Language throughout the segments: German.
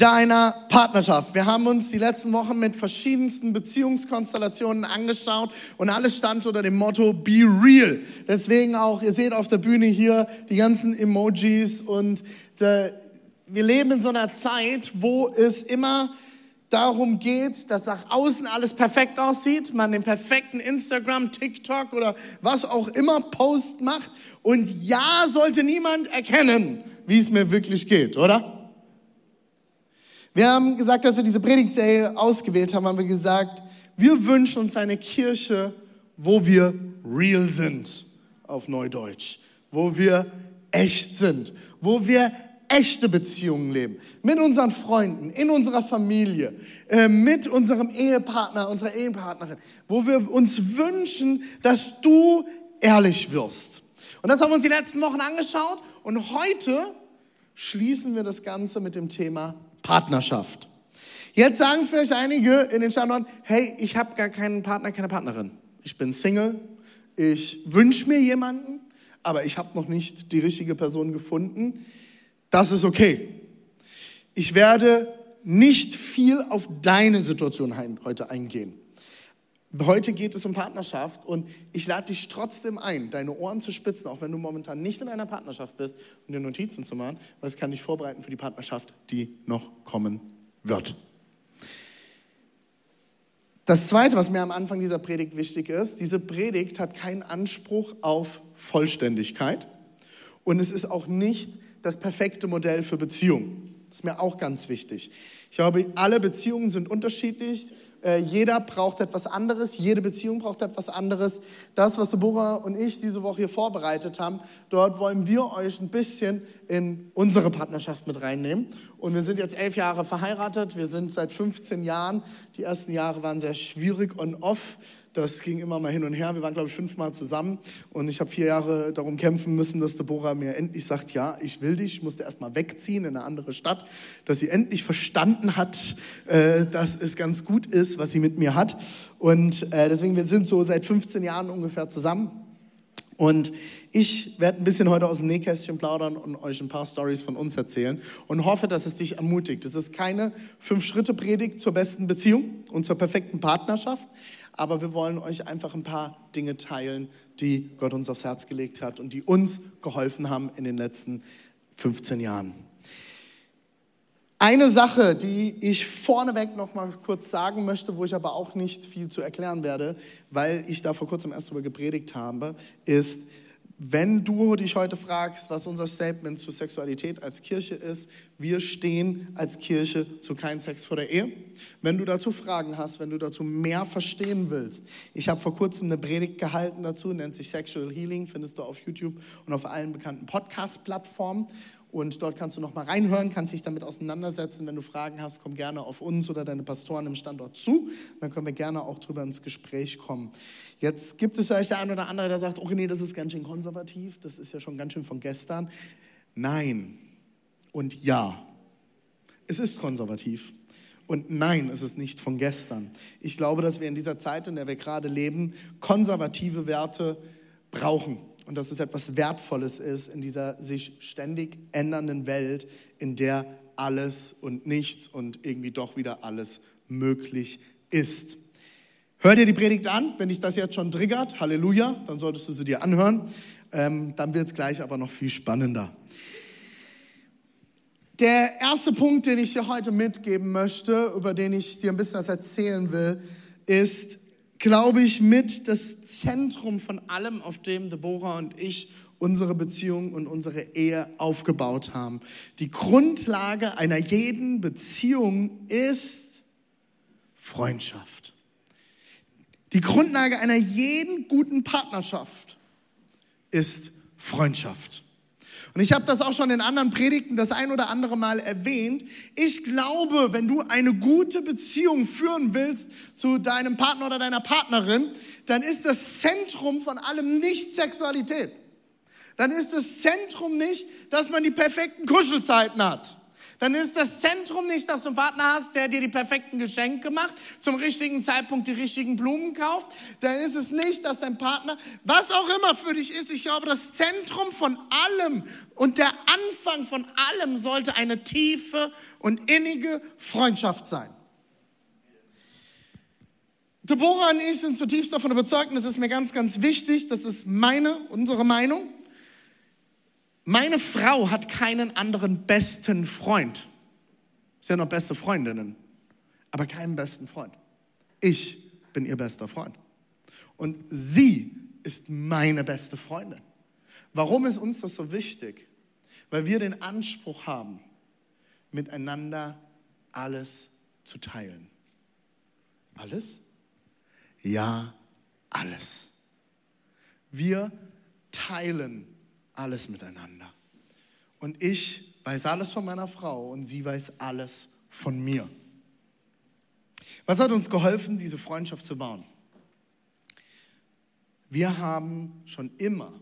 deiner Partnerschaft. Wir haben uns die letzten Wochen mit verschiedensten Beziehungskonstellationen angeschaut und alles stand unter dem Motto Be real. Deswegen auch, ihr seht auf der Bühne hier die ganzen Emojis und äh, wir leben in so einer Zeit, wo es immer darum geht, dass nach außen alles perfekt aussieht, man den perfekten Instagram, TikTok oder was auch immer Post macht und ja sollte niemand erkennen, wie es mir wirklich geht, oder? Wir haben gesagt, dass wir diese Predigtserie ausgewählt haben, haben wir gesagt, wir wünschen uns eine Kirche, wo wir real sind, auf Neudeutsch, wo wir echt sind, wo wir echte Beziehungen leben. Mit unseren Freunden, in unserer Familie, äh, mit unserem Ehepartner, unserer Ehepartnerin, wo wir uns wünschen, dass du ehrlich wirst. Und das haben wir uns die letzten Wochen angeschaut und heute schließen wir das Ganze mit dem Thema Partnerschaft. Jetzt sagen vielleicht einige in den Standorten, hey, ich habe gar keinen Partner, keine Partnerin. Ich bin Single, ich wünsche mir jemanden, aber ich habe noch nicht die richtige Person gefunden. Das ist okay. Ich werde nicht viel auf deine Situation heute eingehen. Heute geht es um Partnerschaft und ich lade dich trotzdem ein, deine Ohren zu spitzen, auch wenn du momentan nicht in einer Partnerschaft bist und dir Notizen zu machen, weil es kann dich vorbereiten für die Partnerschaft, die noch kommen wird. Das Zweite, was mir am Anfang dieser Predigt wichtig ist, diese Predigt hat keinen Anspruch auf Vollständigkeit und es ist auch nicht das perfekte Modell für Beziehungen. Das ist mir auch ganz wichtig. Ich glaube, alle Beziehungen sind unterschiedlich. Äh, jeder braucht etwas anderes, jede Beziehung braucht etwas anderes. Das, was Deborah und ich diese Woche hier vorbereitet haben, dort wollen wir euch ein bisschen in unsere Partnerschaft mit reinnehmen. Und wir sind jetzt elf Jahre verheiratet, wir sind seit 15 Jahren. Die ersten Jahre waren sehr schwierig und off. Das ging immer mal hin und her. Wir waren, glaube ich, fünfmal zusammen und ich habe vier Jahre darum kämpfen müssen, dass Deborah mir endlich sagt, ja, ich will dich. Ich musste erst mal wegziehen in eine andere Stadt, dass sie endlich verstanden hat, äh, dass es ganz gut ist, was sie mit mir hat. Und äh, deswegen, wir sind so seit 15 Jahren ungefähr zusammen. Und ich werde ein bisschen heute aus dem Nähkästchen plaudern und euch ein paar Stories von uns erzählen und hoffe, dass es dich ermutigt. Es ist keine Fünf-Schritte-Predigt zur besten Beziehung und zur perfekten Partnerschaft, aber wir wollen euch einfach ein paar Dinge teilen, die Gott uns aufs Herz gelegt hat und die uns geholfen haben in den letzten 15 Jahren. Eine Sache, die ich vorneweg noch mal kurz sagen möchte, wo ich aber auch nicht viel zu erklären werde, weil ich da vor kurzem erst darüber gepredigt habe, ist, wenn du dich heute fragst, was unser Statement zu Sexualität als Kirche ist, wir stehen als Kirche zu kein Sex vor der Ehe. Wenn du dazu Fragen hast, wenn du dazu mehr verstehen willst, ich habe vor kurzem eine Predigt gehalten dazu, nennt sich Sexual Healing, findest du auf YouTube und auf allen bekannten Podcast-Plattformen. Und dort kannst du noch mal reinhören, kannst dich damit auseinandersetzen. Wenn du Fragen hast, komm gerne auf uns oder deine Pastoren im Standort zu. Dann können wir gerne auch drüber ins Gespräch kommen. Jetzt gibt es vielleicht der eine oder andere, der sagt, oh nee, das ist ganz schön konservativ, das ist ja schon ganz schön von gestern. Nein und ja, es ist konservativ. Und nein, es ist nicht von gestern. Ich glaube, dass wir in dieser Zeit, in der wir gerade leben, konservative Werte brauchen und dass es etwas Wertvolles ist in dieser sich ständig ändernden Welt, in der alles und nichts und irgendwie doch wieder alles möglich ist. Hör dir die Predigt an, wenn dich das jetzt schon triggert, Halleluja, dann solltest du sie dir anhören. Ähm, dann wird es gleich aber noch viel spannender. Der erste Punkt, den ich dir heute mitgeben möchte, über den ich dir ein bisschen was erzählen will, ist, glaube ich, mit das Zentrum von allem, auf dem Deborah und ich unsere Beziehung und unsere Ehe aufgebaut haben. Die Grundlage einer jeden Beziehung ist Freundschaft. Die Grundlage einer jeden guten Partnerschaft ist Freundschaft. Und ich habe das auch schon in anderen Predigten das ein oder andere Mal erwähnt. Ich glaube, wenn du eine gute Beziehung führen willst zu deinem Partner oder deiner Partnerin, dann ist das Zentrum von allem nicht Sexualität. Dann ist das Zentrum nicht, dass man die perfekten Kuschelzeiten hat dann ist das Zentrum nicht, dass du einen Partner hast, der dir die perfekten Geschenke macht, zum richtigen Zeitpunkt die richtigen Blumen kauft. Dann ist es nicht, dass dein Partner, was auch immer für dich ist, ich glaube, das Zentrum von allem und der Anfang von allem sollte eine tiefe und innige Freundschaft sein. Deborah und ich sind zutiefst davon überzeugt, und das ist mir ganz, ganz wichtig, das ist meine, unsere Meinung, meine Frau hat keinen anderen besten Freund. Sie haben noch beste Freundinnen, aber keinen besten Freund. Ich bin ihr bester Freund. Und sie ist meine beste Freundin. Warum ist uns das so wichtig? Weil wir den Anspruch haben, miteinander alles zu teilen. Alles? Ja, alles. Wir teilen alles miteinander. Und ich weiß alles von meiner Frau und sie weiß alles von mir. Was hat uns geholfen, diese Freundschaft zu bauen? Wir haben schon immer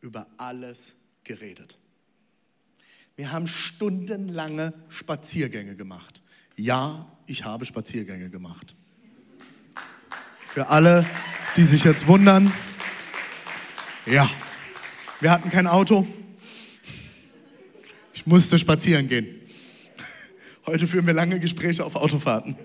über alles geredet. Wir haben stundenlange Spaziergänge gemacht. Ja, ich habe Spaziergänge gemacht. Für alle, die sich jetzt wundern, ja, wir hatten kein Auto. Ich musste spazieren gehen. Heute führen wir lange Gespräche auf Autofahrten.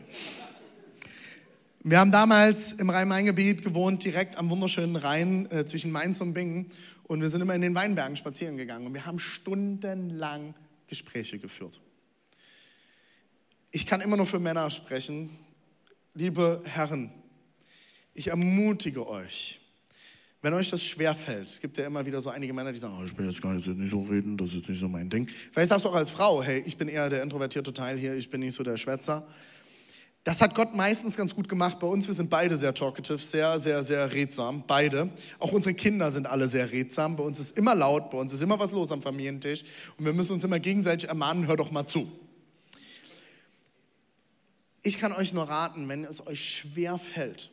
Wir haben damals im Rhein-Main-Gebiet gewohnt, direkt am wunderschönen Rhein äh, zwischen Mainz und Bingen. Und wir sind immer in den Weinbergen spazieren gegangen. Und wir haben stundenlang Gespräche geführt. Ich kann immer nur für Männer sprechen. Liebe Herren, ich ermutige euch, wenn euch das schwerfällt, es gibt ja immer wieder so einige Männer, die sagen, oh, ich bin jetzt gar nicht, nicht so reden, das ist nicht so mein Ding. Vielleicht sagst du auch als Frau, hey, ich bin eher der introvertierte Teil hier, ich bin nicht so der Schwätzer. Das hat Gott meistens ganz gut gemacht bei uns. Wir sind beide sehr talkative, sehr, sehr, sehr redsam. Beide. Auch unsere Kinder sind alle sehr redsam. Bei uns ist immer laut, bei uns ist immer was los am Familientisch. Und wir müssen uns immer gegenseitig ermahnen, hör doch mal zu. Ich kann euch nur raten, wenn es euch schwer fällt,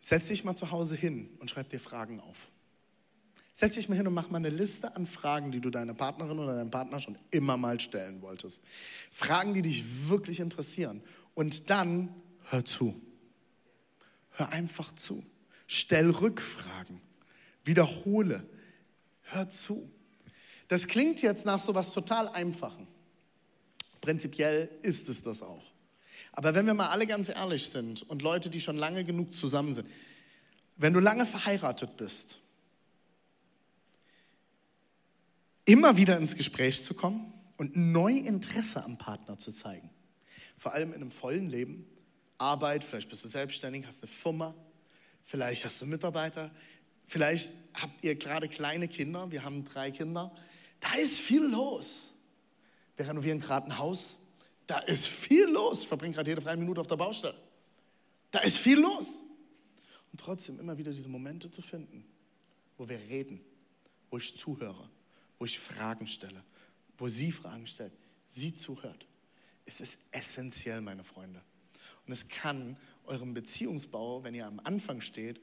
Setz dich mal zu Hause hin und schreib dir Fragen auf. Setz dich mal hin und mach mal eine Liste an Fragen, die du deiner Partnerin oder deinem Partner schon immer mal stellen wolltest. Fragen, die dich wirklich interessieren. Und dann hör zu. Hör einfach zu. Stell Rückfragen. Wiederhole. Hör zu. Das klingt jetzt nach so was total Einfachen. Prinzipiell ist es das auch. Aber wenn wir mal alle ganz ehrlich sind und Leute, die schon lange genug zusammen sind, wenn du lange verheiratet bist, immer wieder ins Gespräch zu kommen und neu Interesse am Partner zu zeigen. Vor allem in einem vollen Leben, Arbeit, vielleicht bist du selbstständig, hast eine Firma, vielleicht hast du Mitarbeiter, vielleicht habt ihr gerade kleine Kinder, wir haben drei Kinder. Da ist viel los. Wir renovieren gerade ein Haus, da ist viel los. Ich verbringe gerade jede freie Minute auf der Baustelle. Da ist viel los. Und trotzdem immer wieder diese Momente zu finden, wo wir reden, wo ich zuhöre, wo ich Fragen stelle, wo sie Fragen stellt, sie zuhört. Es ist essentiell, meine Freunde. Und es kann euren Beziehungsbau, wenn ihr am Anfang steht,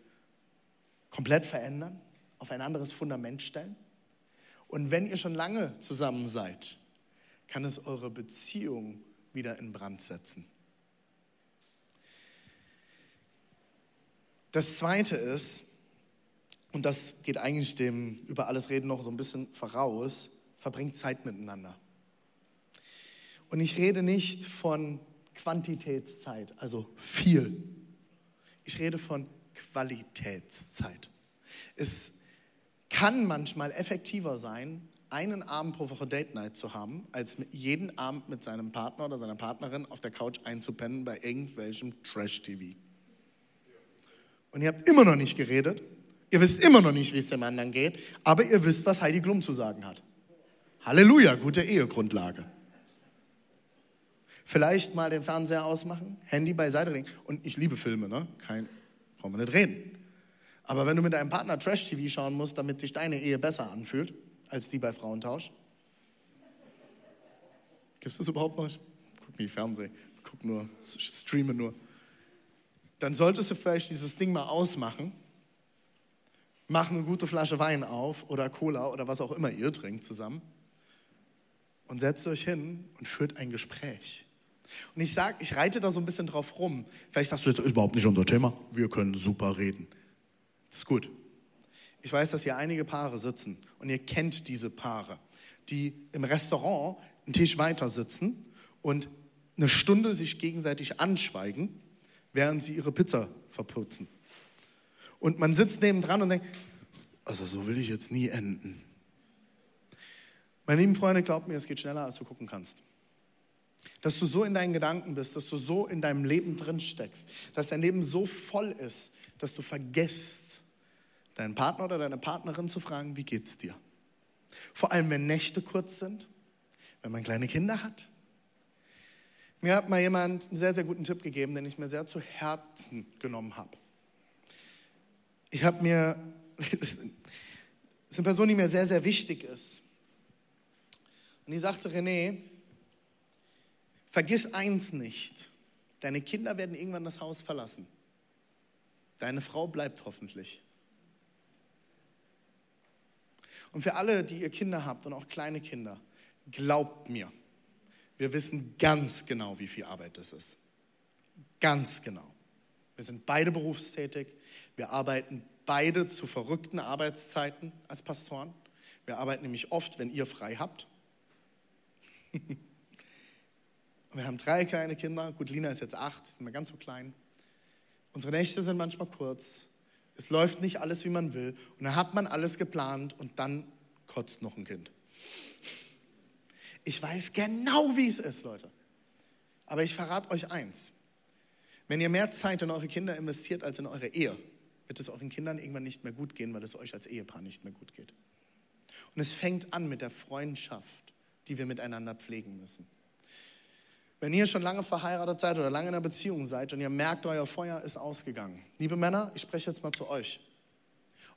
komplett verändern, auf ein anderes Fundament stellen. Und wenn ihr schon lange zusammen seid, kann es eure Beziehung wieder in Brand setzen. Das Zweite ist, und das geht eigentlich dem über alles reden noch so ein bisschen voraus, verbringt Zeit miteinander. Und ich rede nicht von Quantitätszeit, also viel. Ich rede von Qualitätszeit. Es kann manchmal effektiver sein, einen Abend pro Woche Date Night zu haben, als jeden Abend mit seinem Partner oder seiner Partnerin auf der Couch einzupennen bei irgendwelchem Trash-TV. Und ihr habt immer noch nicht geredet, ihr wisst immer noch nicht, wie es dem anderen geht, aber ihr wisst, was Heidi Klum zu sagen hat. Halleluja, gute Ehegrundlage. Vielleicht mal den Fernseher ausmachen, Handy beiseite legen. Und ich liebe Filme, ne? Kein, brauchen wir nicht reden. Aber wenn du mit deinem Partner Trash-TV schauen musst, damit sich deine Ehe besser anfühlt, als die bei Frauentausch. Gibt es das überhaupt noch? Ich guck nie Fernsehen, guck nur, streame nur. Dann solltest du vielleicht dieses Ding mal ausmachen, mach eine gute Flasche Wein auf oder Cola oder was auch immer ihr trinkt zusammen und setzt euch hin und führt ein Gespräch. Und ich sage, ich reite da so ein bisschen drauf rum. Vielleicht sagst du, das ist überhaupt nicht unser Thema. Wir können super reden. Das ist gut. Ich weiß, dass hier einige Paare sitzen und ihr kennt diese Paare, die im Restaurant einen Tisch weiter sitzen und eine Stunde sich gegenseitig anschweigen, während sie ihre Pizza verputzen. Und man sitzt nebendran und denkt, also so will ich jetzt nie enden. Meine lieben Freunde, glaubt mir, es geht schneller, als du gucken kannst. Dass du so in deinen Gedanken bist, dass du so in deinem Leben drin steckst, dass dein Leben so voll ist, dass du vergisst, deinen Partner oder deine Partnerin zu fragen, wie geht's dir? Vor allem, wenn Nächte kurz sind, wenn man kleine Kinder hat. Mir hat mal jemand einen sehr, sehr guten Tipp gegeben, den ich mir sehr zu Herzen genommen habe. Ich habe mir, das ist eine Person, die mir sehr, sehr wichtig ist. Und die sagte, René, vergiss eins nicht, deine Kinder werden irgendwann das Haus verlassen. Deine Frau bleibt hoffentlich. Und für alle, die ihr Kinder habt und auch kleine Kinder, glaubt mir, wir wissen ganz genau, wie viel Arbeit das ist. Ganz genau. Wir sind beide berufstätig. Wir arbeiten beide zu verrückten Arbeitszeiten als Pastoren. Wir arbeiten nämlich oft, wenn ihr frei habt. wir haben drei kleine Kinder. Gut, Lina ist jetzt acht, ist mehr ganz so klein. Unsere Nächte sind manchmal kurz. Es läuft nicht alles, wie man will. Und dann hat man alles geplant und dann kotzt noch ein Kind. Ich weiß genau, wie es ist, Leute. Aber ich verrate euch eins. Wenn ihr mehr Zeit in eure Kinder investiert als in eure Ehe, wird es euren Kindern irgendwann nicht mehr gut gehen, weil es euch als Ehepaar nicht mehr gut geht. Und es fängt an mit der Freundschaft, die wir miteinander pflegen müssen. Wenn ihr schon lange verheiratet seid oder lange in einer Beziehung seid und ihr merkt, euer Feuer ist ausgegangen. Liebe Männer, ich spreche jetzt mal zu euch.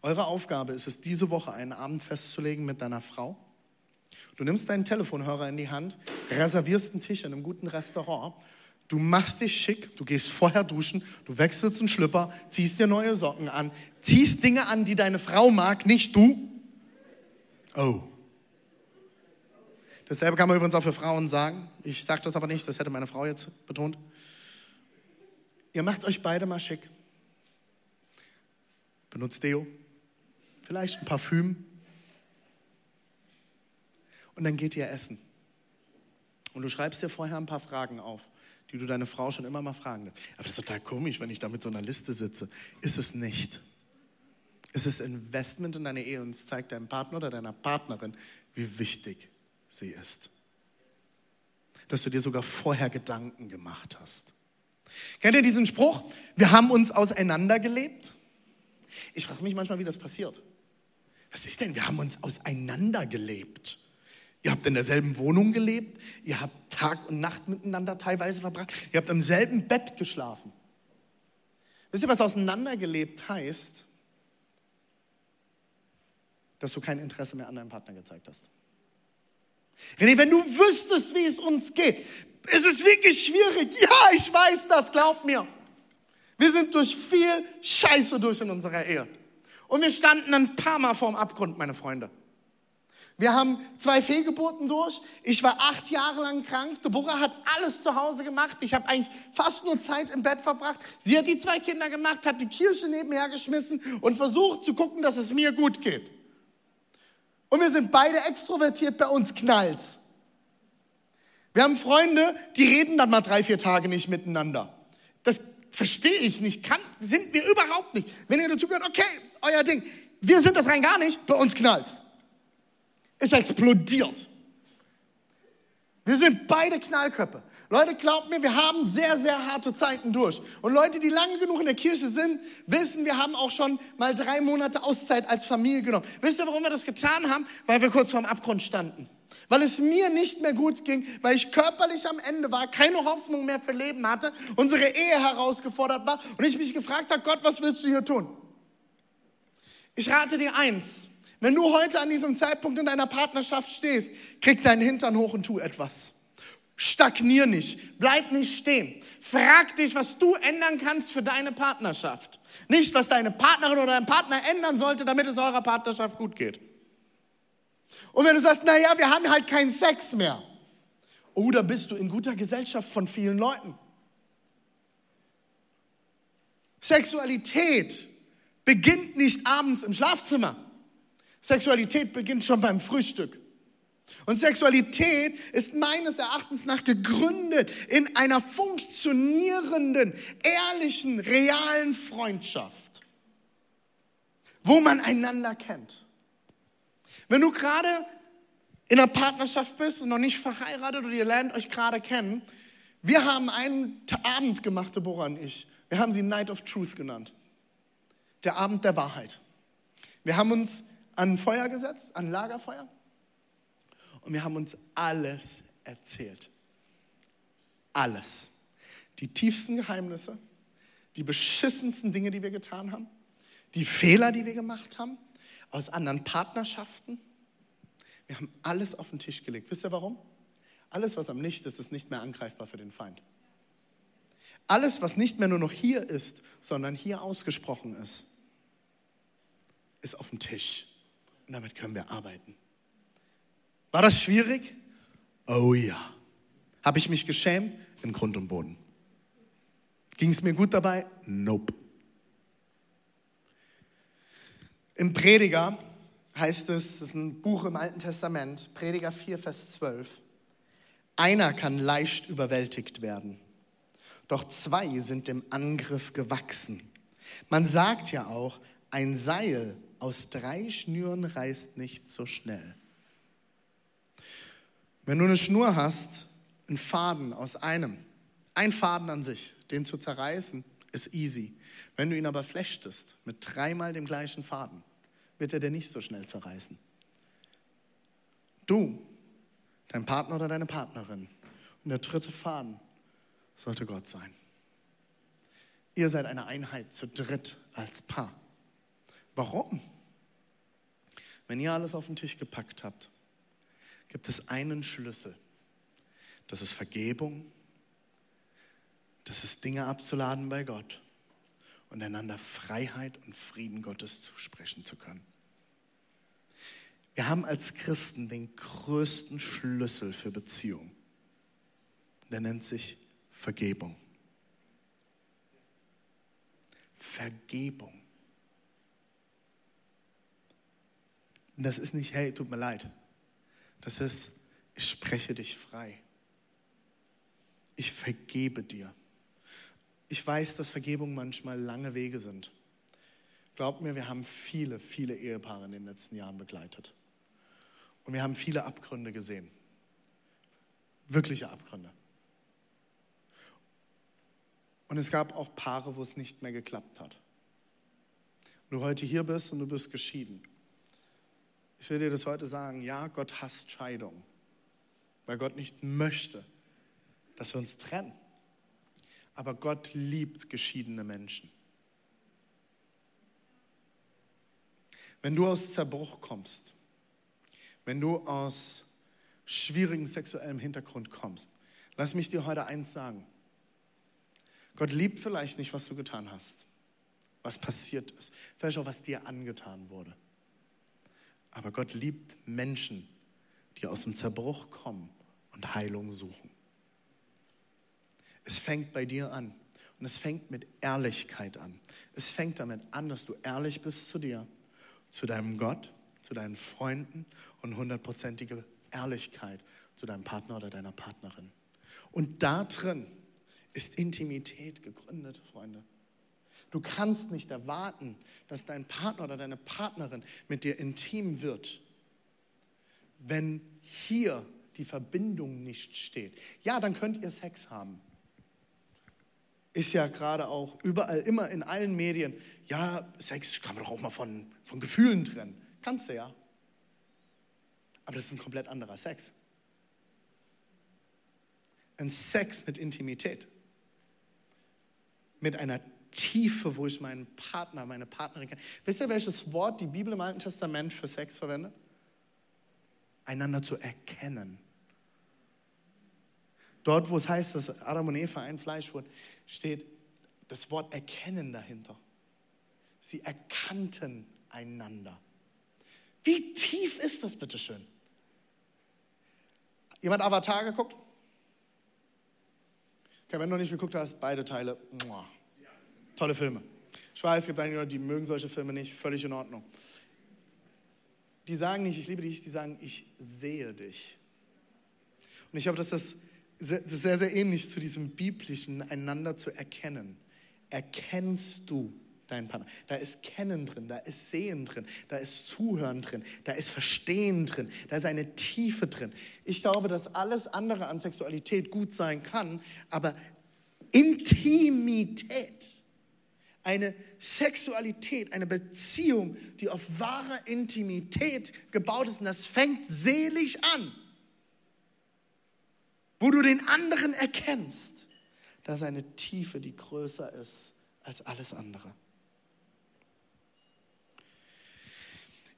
Eure Aufgabe ist es, diese Woche einen Abend festzulegen mit deiner Frau. Du nimmst deinen Telefonhörer in die Hand, reservierst einen Tisch in einem guten Restaurant, du machst dich schick, du gehst vorher duschen, du wechselst einen Schlüpper, ziehst dir neue Socken an, ziehst Dinge an, die deine Frau mag, nicht du. Oh. Dasselbe kann man übrigens auch für Frauen sagen. Ich sage das aber nicht, das hätte meine Frau jetzt betont. Ihr macht euch beide mal schick. Benutzt Deo, vielleicht ein Parfüm. Und dann geht ihr essen. Und du schreibst dir vorher ein paar Fragen auf, die du deine Frau schon immer mal fragen willst. Aber das ist total komisch, wenn ich da mit so einer Liste sitze. Ist es nicht. Es ist Investment in deine Ehe und es zeigt deinem Partner oder deiner Partnerin, wie wichtig sie ist. Dass du dir sogar vorher Gedanken gemacht hast. Kennt ihr diesen Spruch? Wir haben uns auseinandergelebt. Ich frage mich manchmal, wie das passiert. Was ist denn? Wir haben uns auseinandergelebt. Ihr habt in derselben Wohnung gelebt, ihr habt Tag und Nacht miteinander teilweise verbracht, ihr habt im selben Bett geschlafen. Wisst ihr, was auseinandergelebt heißt? Dass du kein Interesse mehr an deinem Partner gezeigt hast. René, wenn du wüsstest, wie es uns geht, ist es wirklich schwierig. Ja, ich weiß das, glaub mir. Wir sind durch viel Scheiße durch in unserer Ehe. Und wir standen ein paar Mal vorm Abgrund, meine Freunde. Wir haben zwei Fehlgeburten durch. Ich war acht Jahre lang krank. Deborah hat alles zu Hause gemacht. Ich habe eigentlich fast nur Zeit im Bett verbracht. Sie hat die zwei Kinder gemacht, hat die Kirche nebenher geschmissen und versucht zu gucken, dass es mir gut geht. Und wir sind beide extrovertiert, bei uns knallt's. Wir haben Freunde, die reden dann mal drei, vier Tage nicht miteinander. Das verstehe ich nicht, kann, sind wir überhaupt nicht. Wenn ihr dazu gehört, okay, euer Ding. Wir sind das rein gar nicht, bei uns knallt's. Es explodiert. Wir sind beide Knallköpfe. Leute, glaubt mir, wir haben sehr, sehr harte Zeiten durch. Und Leute, die lange genug in der Kirche sind, wissen, wir haben auch schon mal drei Monate Auszeit als Familie genommen. Wisst ihr, warum wir das getan haben? Weil wir kurz vorm Abgrund standen. Weil es mir nicht mehr gut ging, weil ich körperlich am Ende war, keine Hoffnung mehr für Leben hatte, unsere Ehe herausgefordert war und ich mich gefragt habe, Gott, was willst du hier tun? Ich rate dir eins, Wenn du heute an diesem Zeitpunkt in deiner Partnerschaft stehst, krieg deinen Hintern hoch und tu etwas. Stagnier nicht, bleib nicht stehen. Frag dich, was du ändern kannst für deine Partnerschaft. Nicht, was deine Partnerin oder dein Partner ändern sollte, damit es eurer Partnerschaft gut geht. Und wenn du sagst, naja, wir haben halt keinen Sex mehr. Oder bist du in guter Gesellschaft von vielen Leuten? Sexualität beginnt nicht abends im Schlafzimmer. Sexualität beginnt schon beim Frühstück. Und Sexualität ist meines Erachtens nach gegründet in einer funktionierenden, ehrlichen, realen Freundschaft, wo man einander kennt. Wenn du gerade in einer Partnerschaft bist und noch nicht verheiratet oder ihr lernt euch gerade kennen, wir haben einen Abend gemacht, Deborah und ich. Wir haben sie Night of Truth genannt. Der Abend der Wahrheit. Wir haben uns an Feuer gesetzt, an Lagerfeuer und wir haben uns alles erzählt. Alles. Die tiefsten Geheimnisse, die beschissensten Dinge, die wir getan haben, die Fehler, die wir gemacht haben, aus anderen Partnerschaften. Wir haben alles auf den Tisch gelegt. Wisst ihr warum? Alles, was am Licht ist, ist nicht mehr angreifbar für den Feind. Alles, was nicht mehr nur noch hier ist, sondern hier ausgesprochen ist, ist auf dem Tisch. Und damit können wir arbeiten. War das schwierig? Oh ja. Habe ich mich geschämt? In Grund und Boden. Ging es mir gut dabei? Nope. Im Prediger heißt es, das ist ein Buch im Alten Testament, Prediger 4, Vers 12. Einer kann leicht überwältigt werden, doch zwei sind dem Angriff gewachsen. Man sagt ja auch, ein Seil aus drei Schnüren reißt nicht so schnell. Wenn du eine Schnur hast, einen Faden aus einem, ein Faden an sich, den zu zerreißen, ist easy. Wenn du ihn aber flechtest mit dreimal dem gleichen Faden, wird er dir nicht so schnell zerreißen. Du, dein Partner oder deine Partnerin und der dritte Faden sollte Gott sein. Ihr seid eine Einheit zu dritt als Paar. Warum? Wenn ihr alles auf den Tisch gepackt habt, gibt es einen Schlüssel. Das ist Vergebung, das ist Dinge abzuladen bei Gott und einander Freiheit und Frieden Gottes zusprechen zu können. Wir haben als Christen den größten Schlüssel für Beziehung. Der nennt sich Vergebung. Vergebung. Und das ist nicht, hey, tut mir leid. Das ist, ich spreche dich frei. Ich vergebe dir. Ich weiß, dass Vergebung manchmal lange Wege sind. Glaubt mir, wir haben viele, viele Ehepaare in den letzten Jahren begleitet. Und wir haben viele Abgründe gesehen. Wirkliche Abgründe. Und es gab auch Paare, wo es nicht mehr geklappt hat. Wenn du heute hier bist und du bist geschieden, ich will dir das heute sagen, ja, Gott hasst Scheidung, weil Gott nicht möchte, dass wir uns trennen. Aber Gott liebt geschiedene Menschen. Wenn du aus Zerbruch kommst, wenn du aus schwierigem sexuellem Hintergrund kommst, lass mich dir heute eins sagen. Gott liebt vielleicht nicht, was du getan hast, was passiert ist, vielleicht auch, was dir angetan wurde. Aber Gott liebt Menschen, die aus dem Zerbruch kommen und Heilung suchen. Es fängt bei dir an und es fängt mit Ehrlichkeit an. Es fängt damit an, dass du ehrlich bist zu dir, zu deinem Gott, zu deinen Freunden und hundertprozentige Ehrlichkeit zu deinem Partner oder deiner Partnerin. Und da drin ist Intimität gegründet, Freunde. Du kannst nicht erwarten, dass dein Partner oder deine Partnerin mit dir intim wird, wenn hier die Verbindung nicht steht. Ja, dann könnt ihr Sex haben. Ist ja gerade auch überall, immer in allen Medien. Ja, Sex kann man doch auch mal von, von Gefühlen trennen. Kannst du ja. Aber das ist ein komplett anderer Sex. Ein Sex mit Intimität. Mit einer Tiefe, wo ich meinen Partner, meine Partnerin kenne. Wisst ihr, welches Wort die Bibel im Alten Testament für Sex verwendet? Einander zu erkennen. Dort, wo es heißt, dass Adam und Eva ein Fleisch wurden, steht das Wort erkennen dahinter. Sie erkannten einander. Wie tief ist das bitte schön? Jemand Avatar geguckt? Okay, wenn du nicht geguckt hast, beide Teile. Muah. Tolle Filme. Ich weiß, es gibt einige, die mögen solche Filme nicht, völlig in Ordnung. Die sagen nicht, ich liebe dich, die sagen, ich sehe dich. Und ich glaube, dass das sehr, sehr ähnlich zu diesem biblischen einander zu erkennen. Erkennst du deinen Partner? Da ist Kennen drin, da ist Sehen drin, da ist Zuhören drin, da ist Verstehen drin, da ist eine Tiefe drin. Ich glaube, dass alles andere an Sexualität gut sein kann, aber Intimität, eine Sexualität, eine Beziehung, die auf wahrer Intimität gebaut ist, und das fängt selig an, wo du den anderen erkennst, da ist eine Tiefe, die größer ist als alles andere.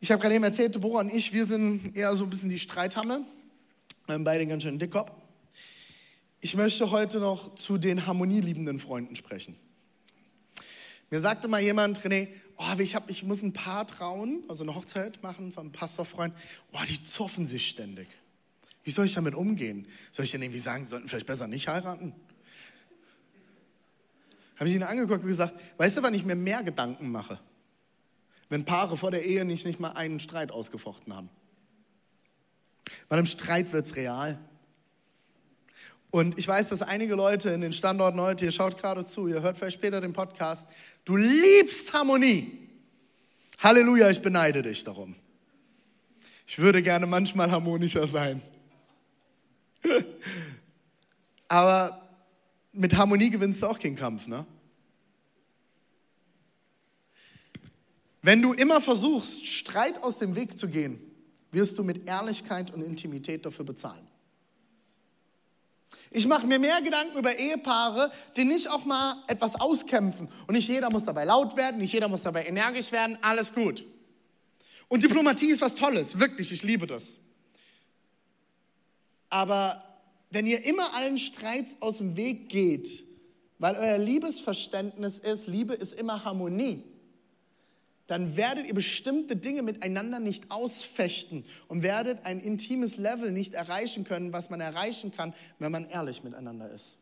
Ich habe gerade eben erzählt, Deborah und ich, wir sind eher so ein bisschen die Streithammel, beide ganz schön dickkopf. Ich möchte heute noch zu den harmonieliebenden Freunden sprechen. Mir sagte mal jemand, René, oh, ich, hab, ich muss ein Paar trauen, also eine Hochzeit machen von einem Pastorfreund. Oh, die zoffen sich ständig. Wie soll ich damit umgehen? Soll ich denn irgendwie sagen, sollten vielleicht besser nicht heiraten? Habe ich ihn angeguckt und gesagt, weißt du, wann ich mir mehr Gedanken mache? Wenn Paare vor der Ehe nicht, nicht mal einen Streit ausgefochten haben. Weil im Streit wird es real. Und ich weiß, dass einige Leute in den Standorten heute, ihr schaut gerade zu, ihr hört vielleicht später den Podcast, du liebst Harmonie. Halleluja, ich beneide dich darum. Ich würde gerne manchmal harmonischer sein. Aber mit Harmonie gewinnst du auch keinen Kampf, ne? Wenn du immer versuchst, Streit aus dem Weg zu gehen, wirst du mit Ehrlichkeit und Intimität dafür bezahlen. Ich mache mir mehr Gedanken über Ehepaare, die nicht auch mal etwas auskämpfen. Und nicht jeder muss dabei laut werden, nicht jeder muss dabei energisch werden, alles gut. Und Diplomatie ist was Tolles, wirklich, ich liebe das. Aber wenn ihr immer allen Streits aus dem Weg geht, weil euer Liebesverständnis ist, Liebe ist immer Harmonie, dann werdet ihr bestimmte Dinge miteinander nicht ausfechten und werdet ein intimes Level nicht erreichen können, was man erreichen kann, wenn man ehrlich miteinander ist.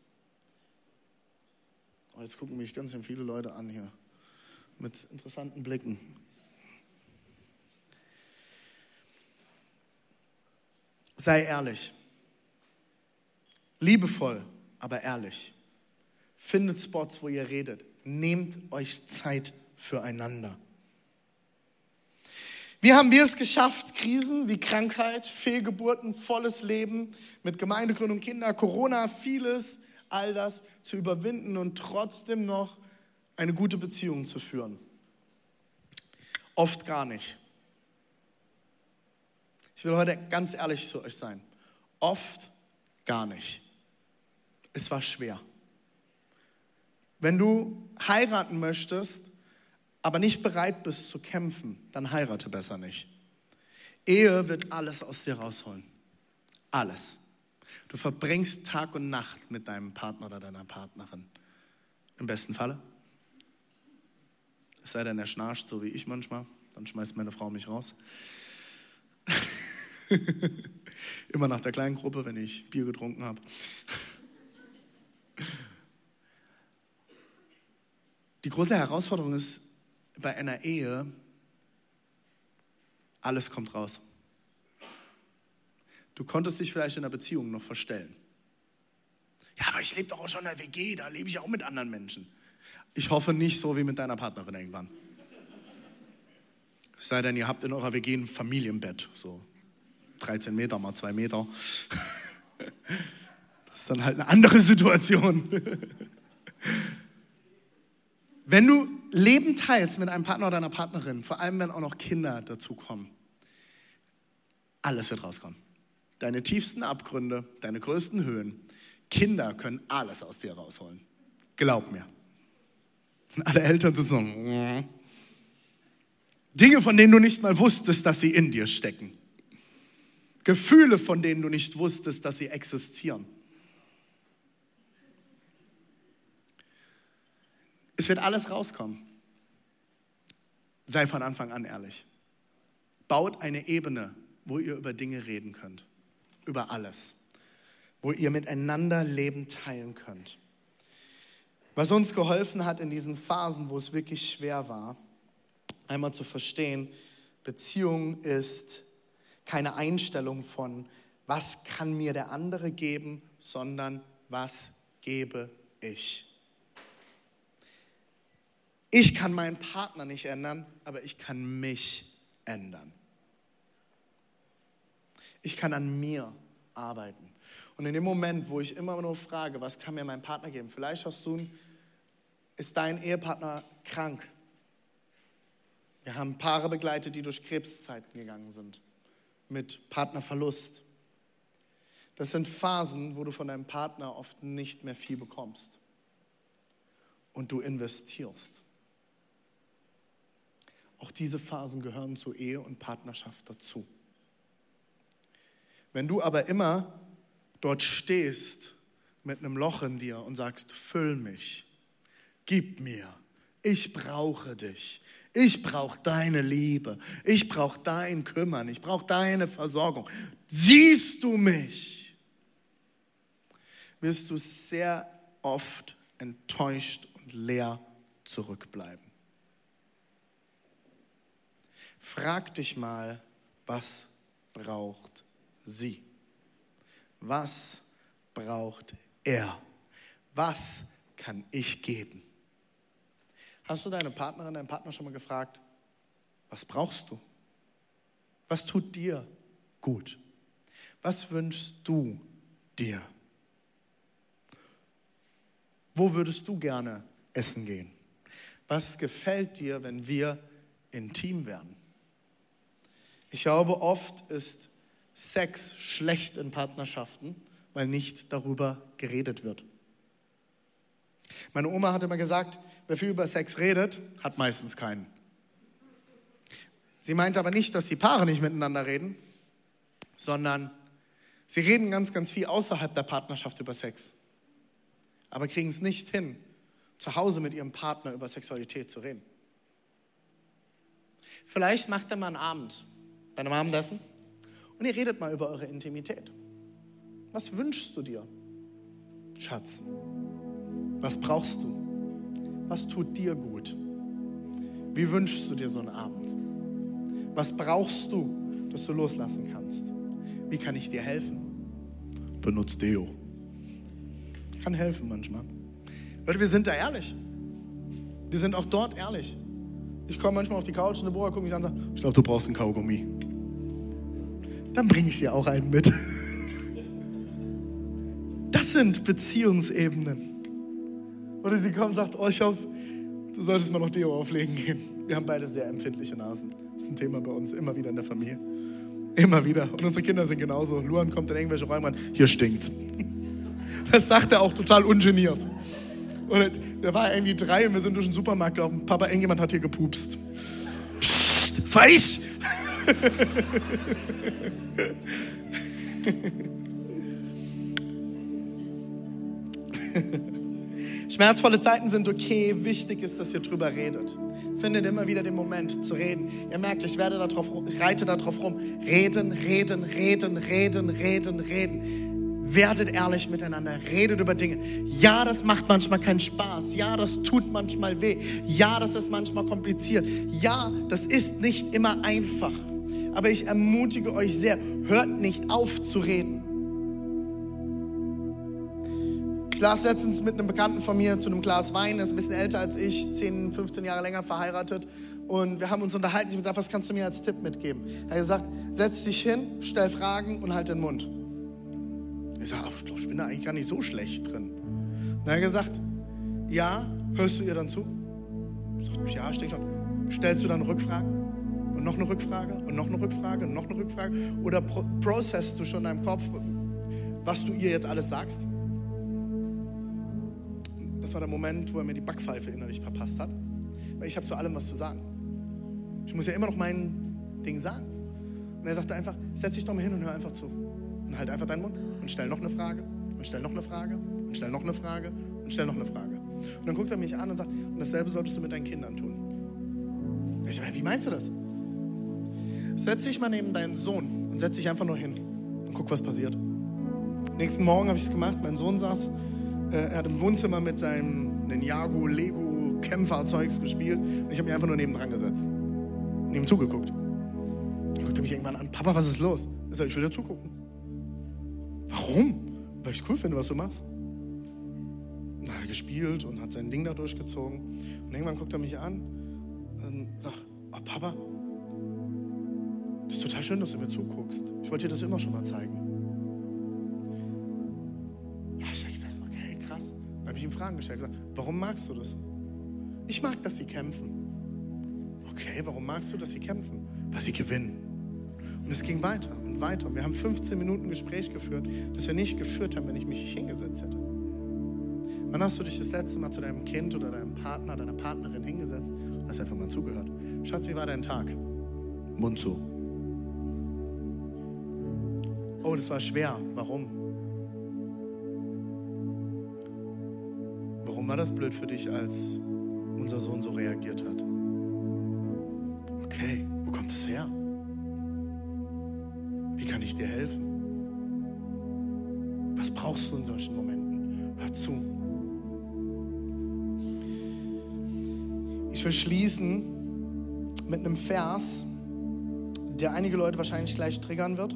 Oh, jetzt gucken mich ganz schön viele Leute an hier mit interessanten Blicken. Sei ehrlich. Liebevoll, aber ehrlich. Findet Spots, wo ihr redet. Nehmt euch Zeit füreinander. Wie haben wir es geschafft, Krisen wie Krankheit, Fehlgeburten, volles Leben mit Gemeindegründung, Kinder, Corona, vieles, all das zu überwinden und trotzdem noch eine gute Beziehung zu führen? Oft gar nicht. Ich will heute ganz ehrlich zu euch sein. Oft gar nicht. Es war schwer. Wenn du heiraten möchtest, aber nicht bereit bist zu kämpfen, dann heirate besser nicht. Ehe wird alles aus dir rausholen. Alles. Du verbringst Tag und Nacht mit deinem Partner oder deiner Partnerin. Im besten Falle. Es sei denn, er schnarcht, so wie ich manchmal. Dann schmeißt meine Frau mich raus. Immer nach der kleinen Gruppe, wenn ich Bier getrunken habe. Die große Herausforderung ist, bei einer Ehe, alles kommt raus. Du konntest dich vielleicht in einer Beziehung noch verstellen. Ja, aber ich lebe doch auch schon in einer WG, da lebe ich auch mit anderen Menschen. Ich hoffe nicht so wie mit deiner Partnerin irgendwann. Es sei denn, ihr habt in eurer WG ein Familienbett, so 13 Meter mal 2 Meter. Das ist dann halt eine andere Situation. Wenn du Leben teilst mit einem Partner oder einer Partnerin, vor allem wenn auch noch Kinder dazukommen, alles wird rauskommen. Deine tiefsten Abgründe, deine größten Höhen. Kinder können alles aus dir rausholen. Glaub mir. Und alle Eltern sind so, mm. Dinge, von denen du nicht mal wusstest, dass sie in dir stecken. Gefühle, von denen du nicht wusstest, dass sie existieren. Es wird alles rauskommen. Sei von Anfang an ehrlich. Baut eine Ebene, wo ihr über Dinge reden könnt. Über alles. Wo ihr miteinander Leben teilen könnt. Was uns geholfen hat in diesen Phasen, wo es wirklich schwer war, einmal zu verstehen, Beziehung ist keine Einstellung von, was kann mir der andere geben, sondern was gebe ich. Ich kann meinen Partner nicht ändern, aber ich kann mich ändern. Ich kann an mir arbeiten. Und in dem Moment, wo ich immer nur frage, was kann mir mein Partner geben, vielleicht hast du, ist dein Ehepartner krank. Wir haben Paare begleitet, die durch Krebszeiten gegangen sind, mit Partnerverlust. Das sind Phasen, wo du von deinem Partner oft nicht mehr viel bekommst und du investierst. Auch diese Phasen gehören zur Ehe und Partnerschaft dazu. Wenn du aber immer dort stehst mit einem Loch in dir und sagst, füll mich, gib mir, ich brauche dich, ich brauche deine Liebe, ich brauche dein Kümmern, ich brauche deine Versorgung. Siehst du mich? Wirst du sehr oft enttäuscht und leer zurückbleiben. Frag dich mal, was braucht sie? Was braucht er? Was kann ich geben? Hast du deine Partnerin, deinen Partner schon mal gefragt, was brauchst du? Was tut dir gut? Was wünschst du dir? Wo würdest du gerne essen gehen? Was gefällt dir, wenn wir intim werden? Ich glaube, oft ist Sex schlecht in Partnerschaften, weil nicht darüber geredet wird. Meine Oma hat immer gesagt, wer viel über Sex redet, hat meistens keinen. Sie meint aber nicht, dass die Paare nicht miteinander reden, sondern sie reden ganz, ganz viel außerhalb der Partnerschaft über Sex, aber kriegen es nicht hin, zu Hause mit ihrem Partner über Sexualität zu reden. Vielleicht macht er mal einen Abend bei einem Abendessen und ihr redet mal über eure Intimität. Was wünschst du dir, Schatz? Was brauchst du? Was tut dir gut? Wie wünschst du dir so einen Abend? Was brauchst du, dass du loslassen kannst? Wie kann ich dir helfen? Benutz Deo. Kann helfen manchmal. Leute, wir sind da ehrlich. Wir sind auch dort ehrlich. Ich komme manchmal auf die Couch und Deborah guckt mich an und sagt, ich glaube, du brauchst einen Kaugummi. Dann bringe ich dir auch einen mit. Das sind Beziehungsebenen. Oder sie kommt und sagt, oh, ich hoffe, du solltest mal noch Deo auflegen gehen. Wir haben beide sehr empfindliche Nasen. Das ist ein Thema bei uns, immer wieder in der Familie. Immer wieder. Und unsere Kinder sind genauso. Luan kommt in irgendwelche Räume an, hier stinkt's. Das sagt er auch total ungeniert. Und der war irgendwie drei und wir sind durch den Supermarkt gelaufen. Papa, irgendjemand hat hier gepupst. Psst, das war ich. Schmerzvolle Zeiten sind okay. Wichtig ist, dass ihr drüber redet. Findet immer wieder den Moment zu reden. Ihr merkt, ich werde darauf, reite darauf rum. Reden, reden, reden, reden, reden, reden. Werdet ehrlich miteinander, redet über Dinge. Ja, das macht manchmal keinen Spaß. Ja, das tut manchmal weh. Ja, das ist manchmal kompliziert. Ja, das ist nicht immer einfach. Aber ich ermutige euch sehr, hört nicht auf zu reden. Ich las letztens mit einem Bekannten von mir zu einem Glas Wein, der ist ein bisschen älter als ich, 10, 15 Jahre länger verheiratet. Und wir haben uns unterhalten. Ich habe gesagt, was kannst du mir als Tipp mitgeben? Er hat gesagt, setz dich hin, stell Fragen und halt den Mund. Ich sage, ich bin da eigentlich gar nicht so schlecht drin. Und er hat gesagt, ja, hörst du ihr dann zu? Ich sage, ja, ich denke schon. Stellst du dann Rückfragen? Und noch eine Rückfrage und noch eine Rückfrage und noch eine Rückfrage? Oder pro processst du schon in deinem Kopf, was du ihr jetzt alles sagst? Das war der Moment, wo er mir die Backpfeife innerlich verpasst hat. Weil ich habe zu allem was zu sagen. Ich muss ja immer noch mein Ding sagen. Und er sagte einfach, setz dich doch mal hin und hör einfach zu. Und halt einfach deinen Mund und stell noch eine Frage und stell noch eine Frage und stell noch eine Frage und stell noch eine Frage. Und dann guckt er mich an und sagt, und dasselbe solltest du mit deinen Kindern tun. Ich sage, wie meinst du das? Setz dich mal neben deinen Sohn und setz dich einfach nur hin und guck, was passiert. Nächsten Morgen habe ich es gemacht. Mein Sohn saß, äh, er hat im Wohnzimmer mit seinem Ninjago, Lego, Kämpferzeugs gespielt und ich habe mich einfach nur neben dran gesetzt und ihm zugeguckt. Dann guckte mich irgendwann an, Papa, was ist los? Ich sage, ich will dir zugucken. Warum? Weil ich cool finde, was du machst. Dann hat er gespielt und hat sein Ding da durchgezogen. Und irgendwann guckt er mich an und sagt, oh Papa, total schön, dass du mir zuguckst. Ich wollte dir das immer schon mal zeigen. Ja, ich sag, okay, krass. Dann habe ich ihm Fragen gestellt. Gesagt, warum magst du das? Ich mag, dass sie kämpfen. Okay, warum magst du, dass sie kämpfen? Weil sie gewinnen. Und es ging weiter und weiter. Und wir haben 15 Minuten Gespräch geführt, das wir nicht geführt haben, wenn ich mich nicht hingesetzt hätte. Wann hast du dich das letzte Mal zu deinem Kind oder deinem Partner, deiner Partnerin hingesetzt und hast einfach mal zugehört? Schatz, wie war dein Tag? Mund zu. Oh, das war schwer. Warum? Warum war das blöd für dich, als unser Sohn so reagiert hat? Okay, wo kommt das her? Wie kann ich dir helfen? Was brauchst du in solchen Momenten? Hör zu. Ich will schließen mit einem Vers, der einige Leute wahrscheinlich gleich triggern wird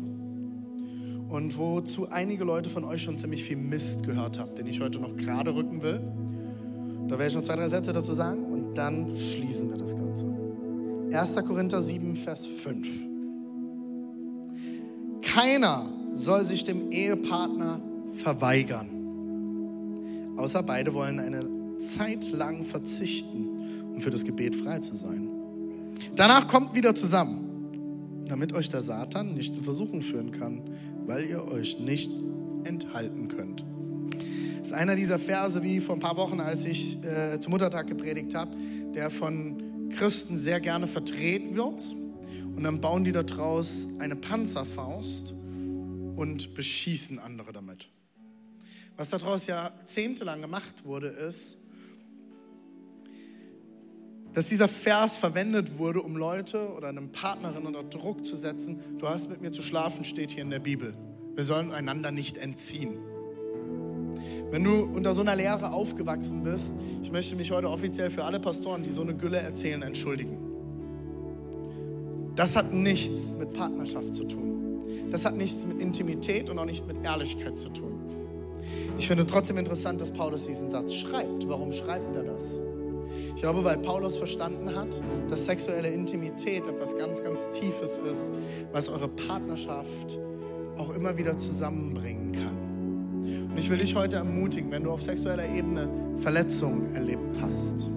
und wozu einige Leute von euch schon ziemlich viel Mist gehört haben, den ich heute noch gerade rücken will. Da werde ich noch zwei, drei Sätze dazu sagen und dann schließen wir das Ganze. 1. Korinther 7, Vers 5. Keiner soll sich dem Ehepartner verweigern, außer beide wollen eine Zeit lang verzichten, um für das Gebet frei zu sein. Danach kommt wieder zusammen, damit euch der Satan nicht in Versuchung führen kann, weil ihr euch nicht enthalten könnt. Das ist einer dieser Verse, wie vor ein paar Wochen, als ich äh, zum Muttertag gepredigt habe, der von Christen sehr gerne verdreht wird. Und dann bauen die daraus eine Panzerfaust und beschießen andere damit. Was daraus jahrzehntelang gemacht wurde, ist, dass dieser Vers verwendet wurde, um Leute oder einem Partnerin unter Druck zu setzen. Du hast mit mir zu schlafen, steht hier in der Bibel. Wir sollen einander nicht entziehen. Wenn du unter so einer Lehre aufgewachsen bist, ich möchte mich heute offiziell für alle Pastoren, die so eine Gülle erzählen, entschuldigen. Das hat nichts mit Partnerschaft zu tun. Das hat nichts mit Intimität und auch nicht mit Ehrlichkeit zu tun. Ich finde trotzdem interessant, dass Paulus diesen Satz schreibt. Warum schreibt er das? Ich glaube, weil Paulus verstanden hat, dass sexuelle Intimität etwas ganz, ganz Tiefes ist, was eure Partnerschaft auch immer wieder zusammenbringen kann. Und ich will dich heute ermutigen, wenn du auf sexueller Ebene Verletzungen erlebt hast,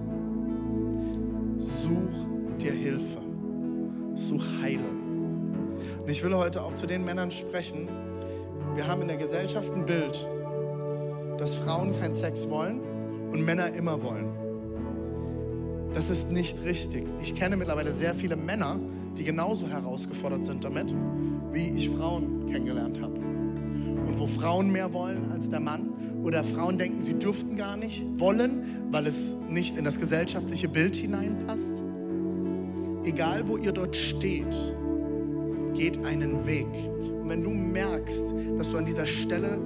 such dir Hilfe, such Heilung. Und ich will heute auch zu den Männern sprechen. Wir haben in der Gesellschaft ein Bild, dass Frauen keinen Sex wollen und Männer immer wollen. Das ist nicht richtig. Ich kenne mittlerweile sehr viele Männer, die genauso herausgefordert sind damit, wie ich Frauen kennengelernt habe. Und wo Frauen mehr wollen als der Mann oder Frauen denken, sie dürften gar nicht wollen, weil es nicht in das gesellschaftliche Bild hineinpasst. Egal, wo ihr dort steht, geht einen Weg. Und wenn du merkst, dass du an dieser Stelle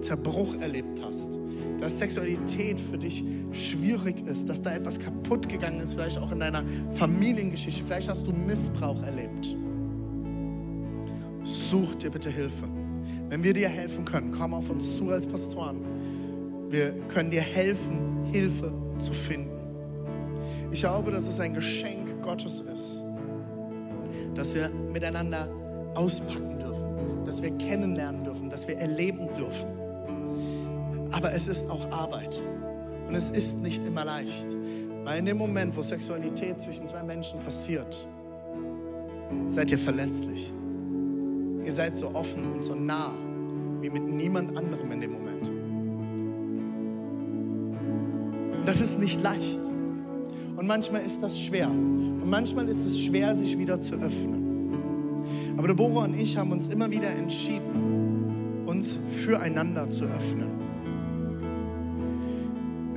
Zerbruch erlebt hast, dass Sexualität für dich schwierig ist, dass da etwas kaputt gegangen ist, vielleicht auch in deiner Familiengeschichte, vielleicht hast du Missbrauch erlebt. Such dir bitte Hilfe. Wenn wir dir helfen können, komm auf uns zu als Pastoren. Wir können dir helfen, Hilfe zu finden. Ich glaube, dass es ein Geschenk Gottes ist, dass wir miteinander auspacken dürfen, dass wir kennenlernen dürfen, dass wir erleben dürfen. Aber es ist auch Arbeit. Und es ist nicht immer leicht. Weil in dem Moment, wo Sexualität zwischen zwei Menschen passiert, seid ihr verletzlich. Ihr seid so offen und so nah wie mit niemand anderem in dem Moment. Das ist nicht leicht. Und manchmal ist das schwer. Und manchmal ist es schwer, sich wieder zu öffnen. Aber Deborah und ich haben uns immer wieder entschieden, uns füreinander zu öffnen.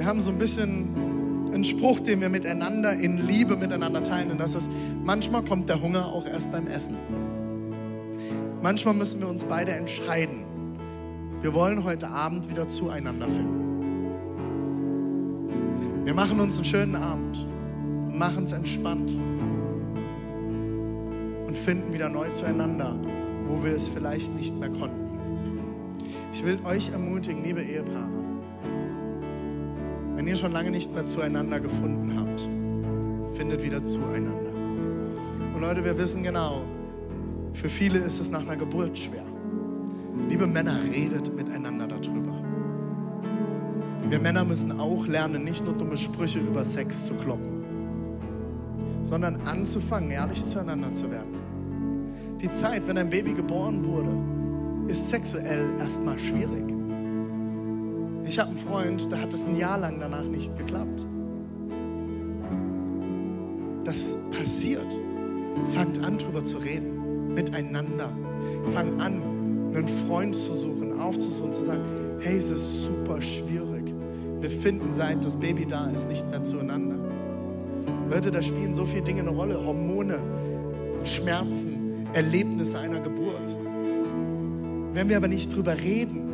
Wir haben so ein bisschen einen Spruch, den wir miteinander in Liebe miteinander teilen. Und das ist, manchmal kommt der Hunger auch erst beim Essen. Manchmal müssen wir uns beide entscheiden. Wir wollen heute Abend wieder zueinander finden. Wir machen uns einen schönen Abend machen es entspannt und finden wieder neu zueinander, wo wir es vielleicht nicht mehr konnten. Ich will euch ermutigen, liebe Ehepaare, wenn ihr schon lange nicht mehr zueinander gefunden habt, findet wieder zueinander. Und Leute, wir wissen genau, für viele ist es nach einer Geburt schwer. Liebe Männer, redet miteinander darüber. Wir Männer müssen auch lernen, nicht nur dumme Sprüche über Sex zu kloppen, sondern anzufangen, ehrlich zueinander zu werden. Die Zeit, wenn ein Baby geboren wurde, ist sexuell erstmal schwierig. Ich habe einen Freund, da hat es ein Jahr lang danach nicht geklappt. Das passiert. Fangt an, drüber zu reden, miteinander. Fangt an, einen Freund zu suchen, aufzusuchen, zu sagen, hey, es ist super schwierig. Wir finden, seit das Baby da ist, nicht mehr zueinander. Leute, da spielen so viele Dinge eine Rolle. Hormone, Schmerzen, Erlebnisse einer Geburt. Wenn wir aber nicht drüber reden,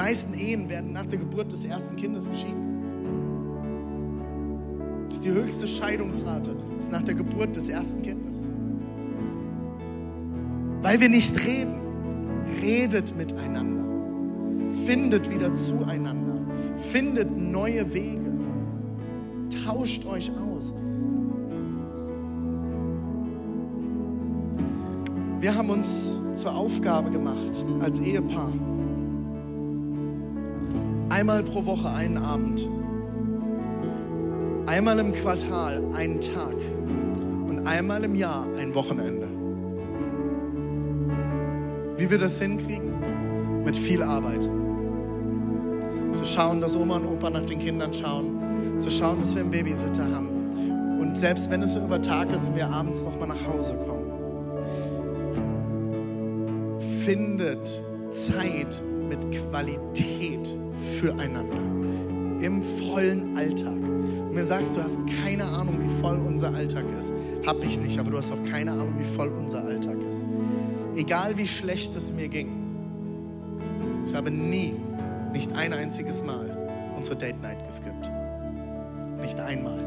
meisten Ehen werden nach der Geburt des ersten Kindes geschieden. Das ist die höchste Scheidungsrate, ist nach der Geburt des ersten Kindes. Weil wir nicht reden. Redet miteinander. Findet wieder zueinander. Findet neue Wege. Tauscht euch aus. Wir haben uns zur Aufgabe gemacht, als Ehepaar, einmal pro Woche einen Abend, einmal im Quartal einen Tag und einmal im Jahr ein Wochenende. Wie wir das hinkriegen? Mit viel Arbeit. Zu schauen, dass Oma und Opa nach den Kindern schauen. Zu schauen, dass wir einen Babysitter haben. Und selbst wenn es nur über Tag ist und wir abends nochmal nach Hause kommen. Findet Zeit mit Qualität füreinander. Im vollen Alltag. Und mir sagst, du hast keine Ahnung, wie voll unser Alltag ist. Hab ich nicht, aber du hast auch keine Ahnung, wie voll unser Alltag ist. Egal wie schlecht es mir ging, ich habe nie, nicht ein einziges Mal unsere Date Night geskippt. Nicht einmal.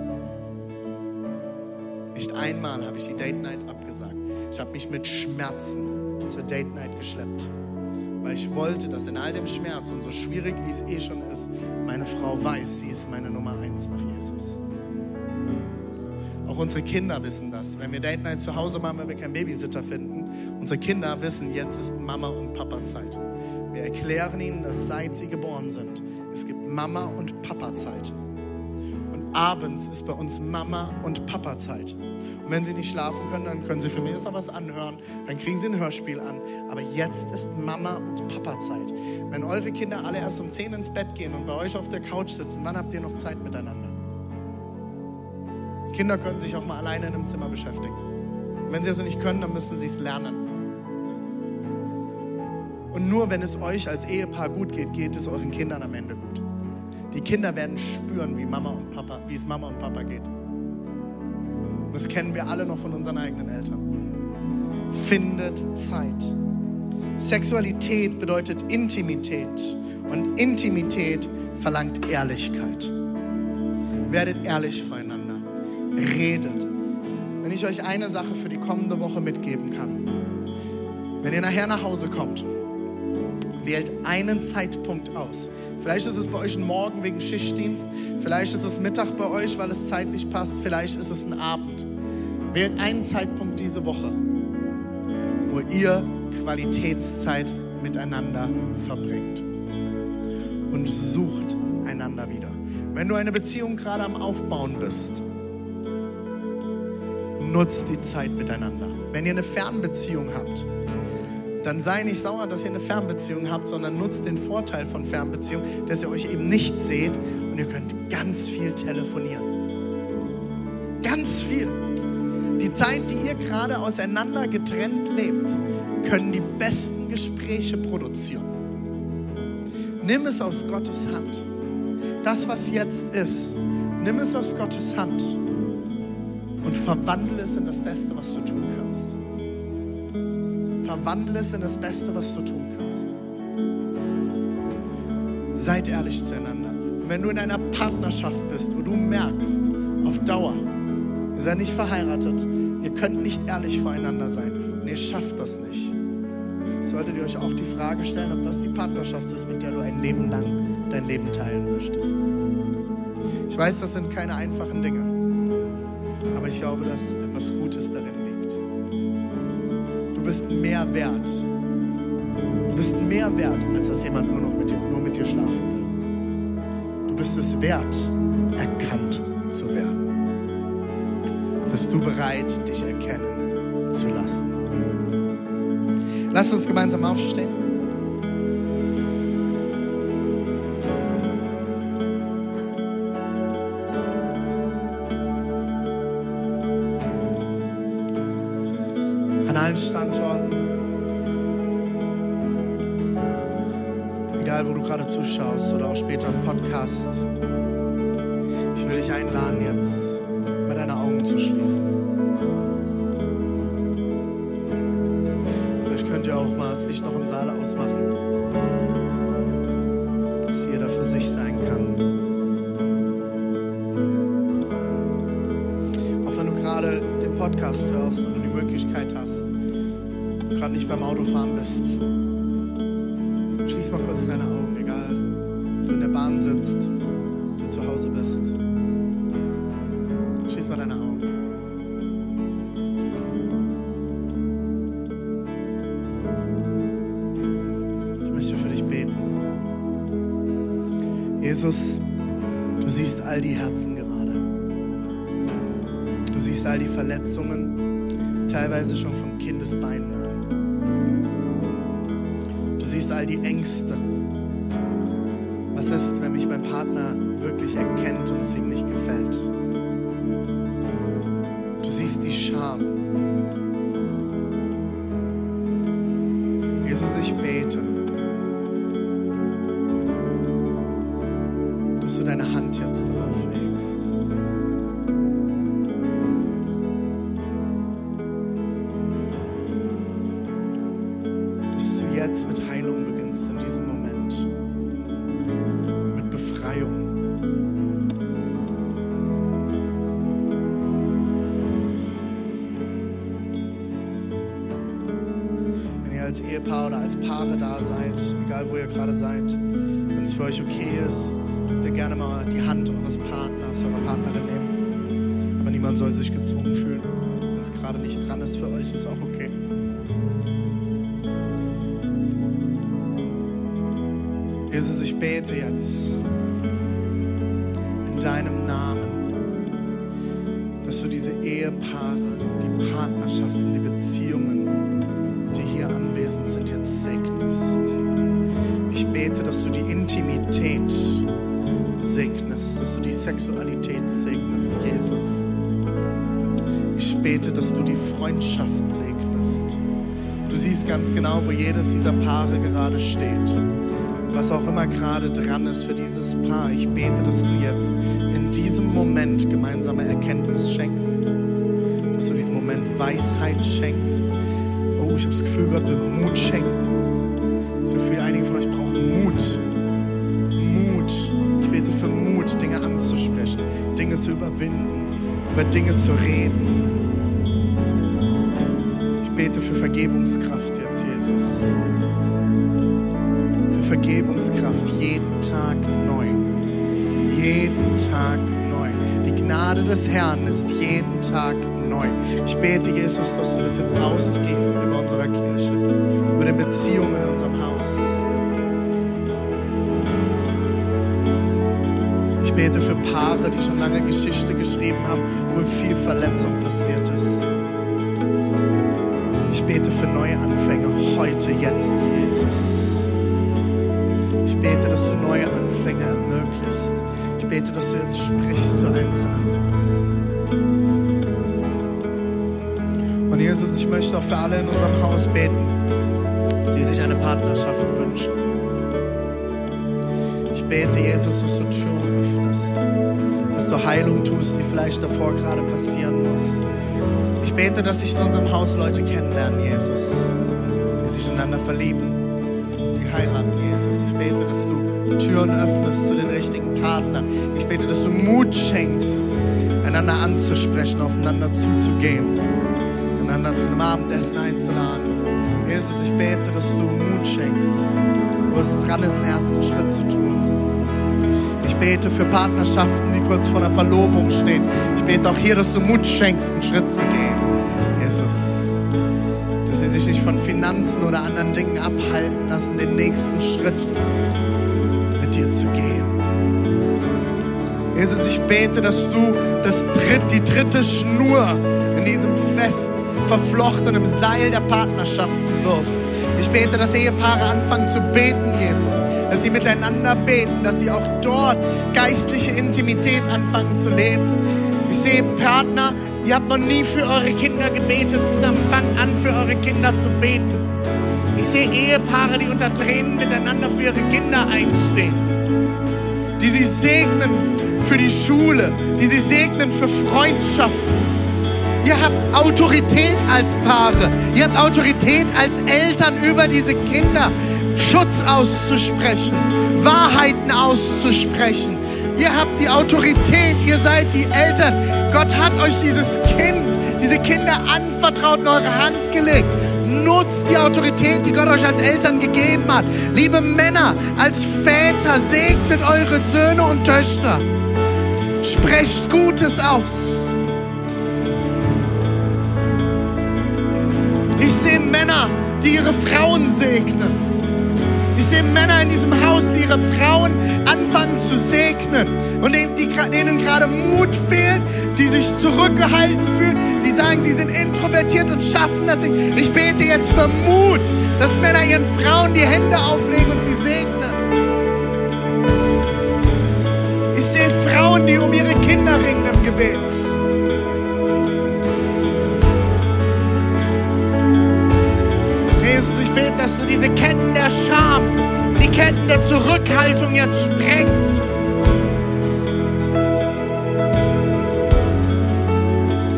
Nicht einmal habe ich die Date Night abgesagt. Ich habe mich mit Schmerzen zur Date Night geschleppt. Weil ich wollte, dass in all dem Schmerz und so schwierig wie es eh schon ist, meine Frau weiß, sie ist meine Nummer eins nach Jesus. Auch unsere Kinder wissen das. Wenn wir Date Night zu Hause machen, weil wir keinen Babysitter finden, unsere Kinder wissen, jetzt ist Mama und Papa Zeit. Wir erklären ihnen, dass seit sie geboren sind, es gibt Mama und Papa Zeit. Und abends ist bei uns Mama und Papa Zeit. Und wenn sie nicht schlafen können, dann können sie für mich noch was anhören. Dann kriegen sie ein Hörspiel an. Aber jetzt ist Mama und Papa Zeit. Wenn eure Kinder alle erst um 10 ins Bett gehen und bei euch auf der Couch sitzen, wann habt ihr noch Zeit miteinander? Kinder können sich auch mal alleine in einem Zimmer beschäftigen. Und wenn sie also nicht können, dann müssen sie es lernen. Und nur wenn es euch als Ehepaar gut geht, geht es euren Kindern am Ende gut. Die Kinder werden spüren, wie Mama und Papa, wie es Mama und Papa geht. Das kennen wir alle noch von unseren eigenen Eltern. Findet Zeit. Sexualität bedeutet Intimität und Intimität verlangt Ehrlichkeit. Werdet ehrlich voreinander. Redet. Wenn ich euch eine Sache für die kommende Woche mitgeben kann. Wenn ihr nachher nach Hause kommt, wählt einen Zeitpunkt aus. Vielleicht ist es bei euch ein Morgen wegen Schichtdienst, vielleicht ist es Mittag bei euch, weil es zeitlich passt, vielleicht ist es ein Abend. Wählt einen Zeitpunkt diese Woche, wo ihr Qualitätszeit miteinander verbringt und sucht einander wieder. Wenn du eine Beziehung gerade am Aufbauen bist, nutzt die Zeit miteinander. Wenn ihr eine Fernbeziehung habt, dann sei nicht sauer, dass ihr eine Fernbeziehung habt, sondern nutzt den Vorteil von Fernbeziehung, dass ihr euch eben nicht seht und ihr könnt ganz viel telefonieren. Ganz viel. Die Zeit, die ihr gerade auseinander getrennt lebt, können die besten Gespräche produzieren. Nimm es aus Gottes Hand. Das, was jetzt ist, nimm es aus Gottes Hand und verwandle es in das Beste, was du tun kannst. Verwandle es in das Beste, was du tun kannst. Seid ehrlich zueinander. Und wenn du in einer Partnerschaft bist, wo du merkst, auf Dauer, ihr seid nicht verheiratet, ihr könnt nicht ehrlich voreinander sein und ihr schafft das nicht, solltet ihr euch auch die Frage stellen, ob das die Partnerschaft ist, mit der du ein Leben lang dein Leben teilen möchtest. Ich weiß, das sind keine einfachen Dinge, aber ich glaube, dass etwas Gutes darin bist mehr wert. Du bist mehr wert, als dass jemand nur noch mit dir, nur mit dir schlafen will. Du bist es wert, erkannt zu werden. Bist du bereit, dich erkennen zu lassen? Lass uns gemeinsam aufstehen. Hause bist. Schließ mal deine Augen. Ich möchte für dich beten. Jesus, du siehst all die Herzen gerade. Du siehst all die Verletzungen, teilweise schon von Kindesbeinen an. Du siehst all die Ängste. Ist, wenn mich mein Partner wirklich erkennt und es ihm nicht gefällt? Ich bete, dass du die Freundschaft segnest. Du siehst ganz genau, wo jedes dieser Paare gerade steht. Was auch immer gerade dran ist für dieses Paar. Ich bete, dass du jetzt in diesem Moment gemeinsame Erkenntnis schenkst. Dass du in diesem Moment Weisheit schenkst. Oh, ich habe das Gefühl, Gott will Mut schenken. So viel, einige von euch brauchen Mut. Mut. Ich bete für Mut, Dinge anzusprechen, Dinge zu überwinden, über Dinge zu reden. Vergebungskraft jetzt, Jesus. Für Vergebungskraft jeden Tag neu. Jeden Tag neu. Die Gnade des Herrn ist jeden Tag neu. Ich bete, Jesus, dass du das jetzt ausgehst über unsere Kirche, über die Beziehungen in unserem Haus. Ich bete für Paare, die schon lange Geschichte geschrieben haben, wo viel Verletzung passiert ist. Ich bete für neue Anfänge heute, jetzt, Jesus. Ich bete, dass du neue Anfänge ermöglicht. Ich bete, dass du jetzt sprichst zu Einzelnen. Und Jesus, ich möchte auch für alle in unserem Haus beten, die sich eine Partnerschaft wünschen. Ich bete, Jesus, dass du Türen öffnest, dass du Heilung tust, die vielleicht davor gerade passieren muss. Ich bete, dass sich in unserem Haus Leute kennenlernen, Jesus, die sich einander verlieben, die heiraten, Jesus. Ich bete, dass du Türen öffnest zu den richtigen Partnern. Ich bete, dass du Mut schenkst, einander anzusprechen, aufeinander zuzugehen, einander zu einem Abendessen einzuladen. Jesus, ich bete, dass du Mut schenkst, wo es dran ist, den ersten Schritt zu tun. Ich bete für Partnerschaften, die kurz vor der Verlobung stehen. Ich bete auch hier, dass du Mut schenkst, einen Schritt zu gehen. Jesus, dass sie sich nicht von Finanzen oder anderen Dingen abhalten lassen, den nächsten Schritt mit dir zu gehen. Jesus, ich bete, dass du das dritt, die dritte Schnur in diesem fest verflochtenen Seil der Partnerschaften wirst. Ich bete, dass Ehepaare anfangen zu beten, Jesus, dass sie miteinander beten, dass sie auch dort geistliche Intimität anfangen zu leben. Ich sehe Partner, ihr habt noch nie für eure Kinder gebetet zusammen. Fangt an, für eure Kinder zu beten. Ich sehe Ehepaare, die unter Tränen miteinander für ihre Kinder einstehen, die sie segnen für die Schule, die sie segnen für Freundschaften. Ihr habt Autorität als Paare. Ihr habt Autorität als Eltern über diese Kinder. Schutz auszusprechen, Wahrheiten auszusprechen. Ihr habt die Autorität, ihr seid die Eltern. Gott hat euch dieses Kind, diese Kinder anvertraut in eure Hand gelegt. Nutzt die Autorität, die Gott euch als Eltern gegeben hat. Liebe Männer, als Väter, segnet eure Söhne und Töchter. Sprecht Gutes aus. Frauen segnen. Ich sehe Männer in diesem Haus, die ihre Frauen anfangen zu segnen und denen, die, denen gerade Mut fehlt, die sich zurückgehalten fühlen, die sagen, sie sind introvertiert und schaffen das nicht. Ich bete jetzt für Mut, dass Männer ihren Frauen die Hände auflegen und sie segnen. Zurückhaltung jetzt sprengst.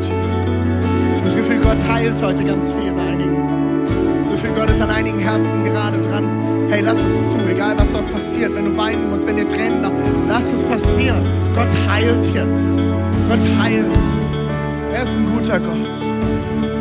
Jesus. Das Gefühl, Gott heilt heute ganz viel bei einigen. Das Gefühl, Gott ist an einigen Herzen gerade dran. Hey, lass es zu, egal was dort passiert. Wenn du weinen musst, wenn dir Tränen laufen, lass es passieren. Gott heilt jetzt. Gott heilt. Er ist ein guter Gott.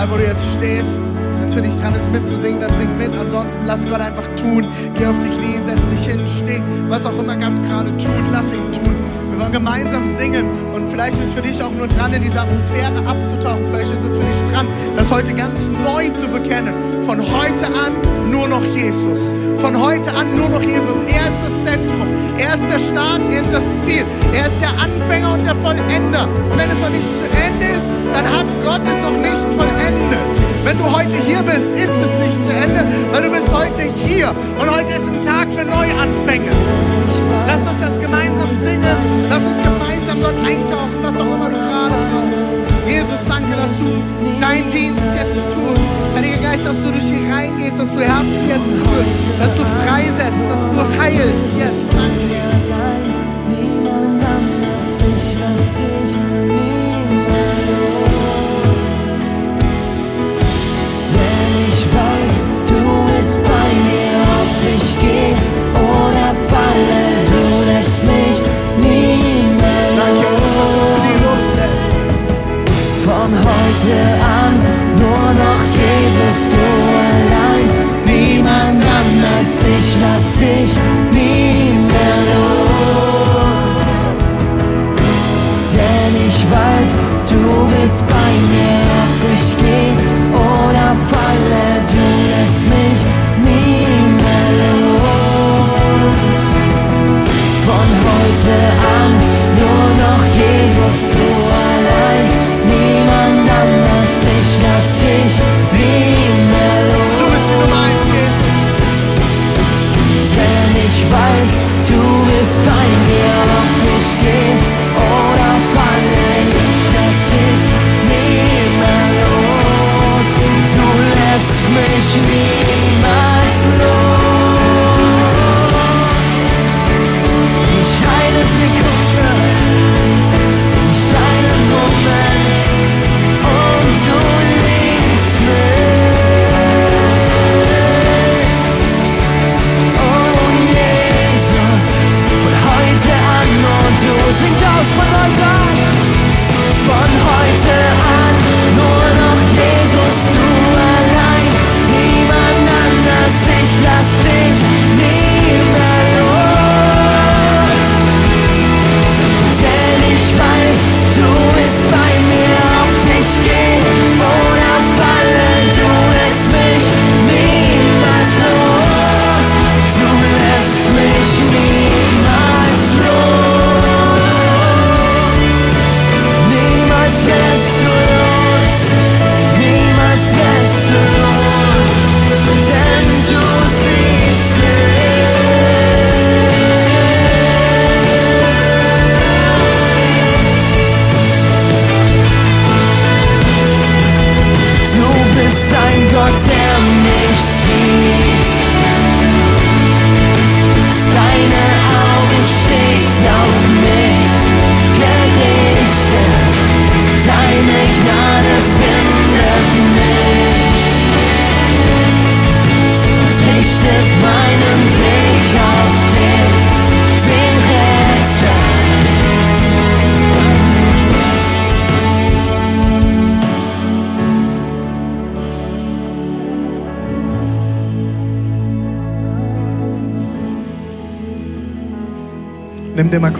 Egal, wo du jetzt stehst, wenn es für dich dran ist, mitzusingen, dann sing mit. Ansonsten lass Gott einfach tun. Geh auf die Knie, setz dich hin, steh. Was auch immer Gott gerade tut, lass ihn tun. Wir wollen gemeinsam singen und vielleicht ist es für dich auch nur dran, in diese Atmosphäre abzutauchen. Vielleicht ist es für dich dran, das heute ganz neu zu bekennen. Von heute an nur noch Jesus. Von heute an nur noch Jesus. Er ist das Zentrum. Er ist der Start, er ist das Ziel. Er ist der Anfänger und der Vollender. Und wenn es noch nicht zu Ende ist, dann hat Gott es noch nicht vollendet. Wenn du heute hier bist, ist es nicht zu Ende, weil du bist heute hier. Und heute ist ein Tag für Neuanfänge. Lass uns das gemeinsam singen. Lass uns gemeinsam dort eintauchen, was auch immer du gerade brauchst. Jesus, danke, dass du deinen Dienst jetzt tust. Heiliger Geist, dass du durch hier reingehst, dass du Herzen jetzt berührst, dass du freisetzt, dass du heilst jetzt. Danke,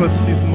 kurz diesen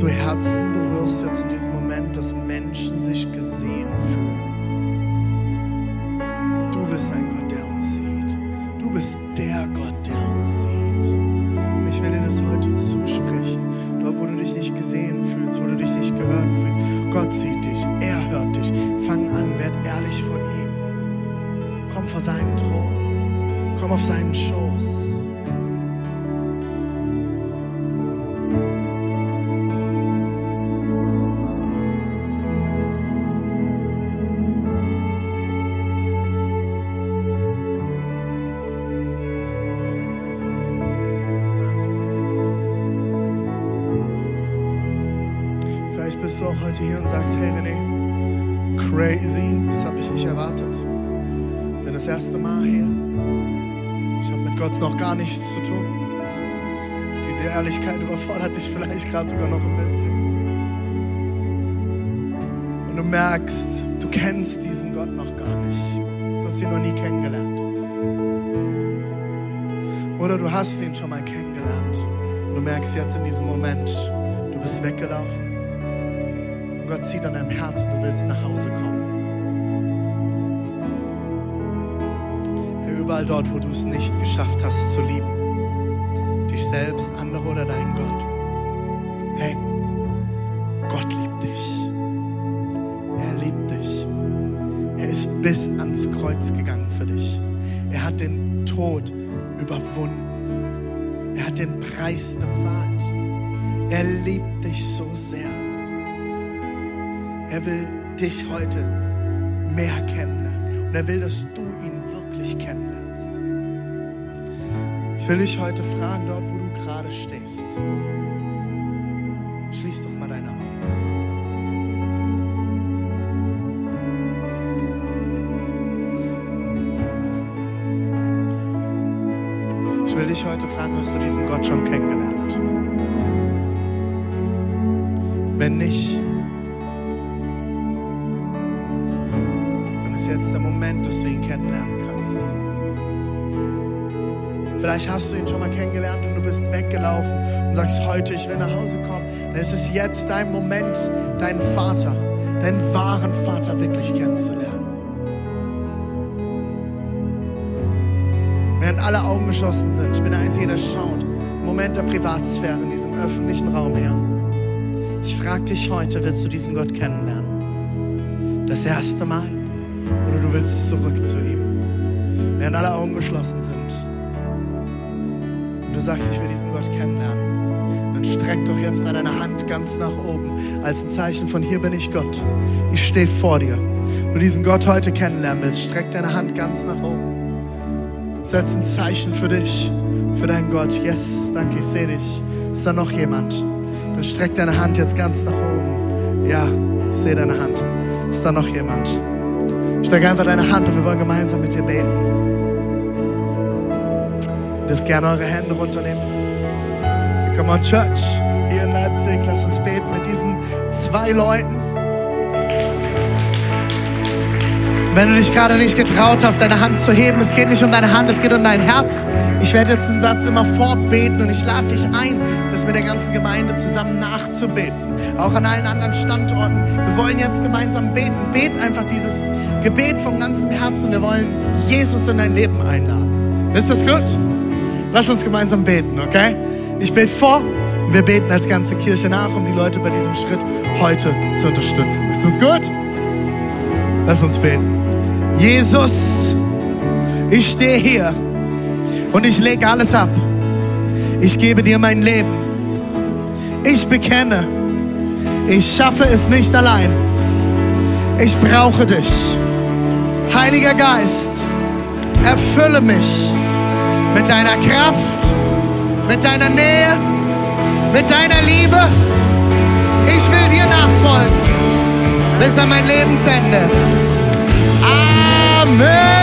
du Herzen berührst jetzt in diesem Moment, dass Menschen sich gesehen gerade sogar noch ein bisschen. Und du merkst, du kennst diesen Gott noch gar nicht. Du hast ihn noch nie kennengelernt. Oder du hast ihn schon mal kennengelernt. Und du merkst jetzt in diesem Moment, du bist weggelaufen. Und Gott zieht an deinem Herzen, du willst nach Hause kommen. Überall dort, wo du es nicht geschafft hast zu lieben, dich selbst, andere oder deinen Gott. Preis bezahlt. Er liebt dich so sehr. Er will dich heute mehr kennenlernen. Und er will, dass du ihn wirklich kennenlernst. Ich will dich heute fragen, dort wo du gerade stehst. Schließ doch mal deine Augen. Dich heute fragen, hast du diesen Gott schon kennengelernt? Wenn nicht, dann ist jetzt der Moment, dass du ihn kennenlernen kannst. Vielleicht hast du ihn schon mal kennengelernt und du bist weggelaufen und sagst heute, ich will nach Hause kommen. Dann ist es jetzt dein Moment, deinen Vater, deinen wahren Vater wirklich kennenzulernen. Geschlossen sind, ich bin der Einzige, der schaut. Moment der Privatsphäre in diesem öffentlichen Raum hier. Ich frage dich heute, willst du diesen Gott kennenlernen? Das erste Mal? Oder du willst zurück zu ihm? Während alle Augen geschlossen sind. Und du sagst, ich will diesen Gott kennenlernen. Dann streck doch jetzt mal deine Hand ganz nach oben als ein Zeichen von hier bin ich Gott. Ich stehe vor dir. Wenn du diesen Gott heute kennenlernen willst, streck deine Hand ganz nach oben. Setz ein Zeichen für dich, für deinen Gott. Yes, danke, ich sehe dich. Ist da noch jemand? Dann streck deine Hand jetzt ganz nach oben. Ja, ich sehe deine Hand. Ist da noch jemand? Streck einfach deine Hand und wir wollen gemeinsam mit dir beten. Ihr dürft gerne eure Hände runternehmen. Come on, Church, hier in Leipzig, lasst uns beten mit diesen zwei Leuten. Wenn du dich gerade nicht getraut hast, deine Hand zu heben, es geht nicht um deine Hand, es geht um dein Herz. Ich werde jetzt einen Satz immer vorbeten und ich lade dich ein, das mit der ganzen Gemeinde zusammen nachzubeten. Auch an allen anderen Standorten. Wir wollen jetzt gemeinsam beten. Bet einfach dieses Gebet von ganzem Herzen. Wir wollen Jesus in dein Leben einladen. Ist das gut? Lass uns gemeinsam beten, okay? Ich bete vor und wir beten als ganze Kirche nach, um die Leute bei diesem Schritt heute zu unterstützen. Ist das gut? Lass uns beten. Jesus, Ich stehe hier und ich lege alles ab. Ich gebe dir mein Leben. Ich bekenne, ich schaffe es nicht allein. Ich brauche dich. Heiliger Geist, erfülle mich mit deiner Kraft, mit deiner Nähe, mit deiner Liebe. Ich will dir nachfolgen bis an mein Lebensende. Amen.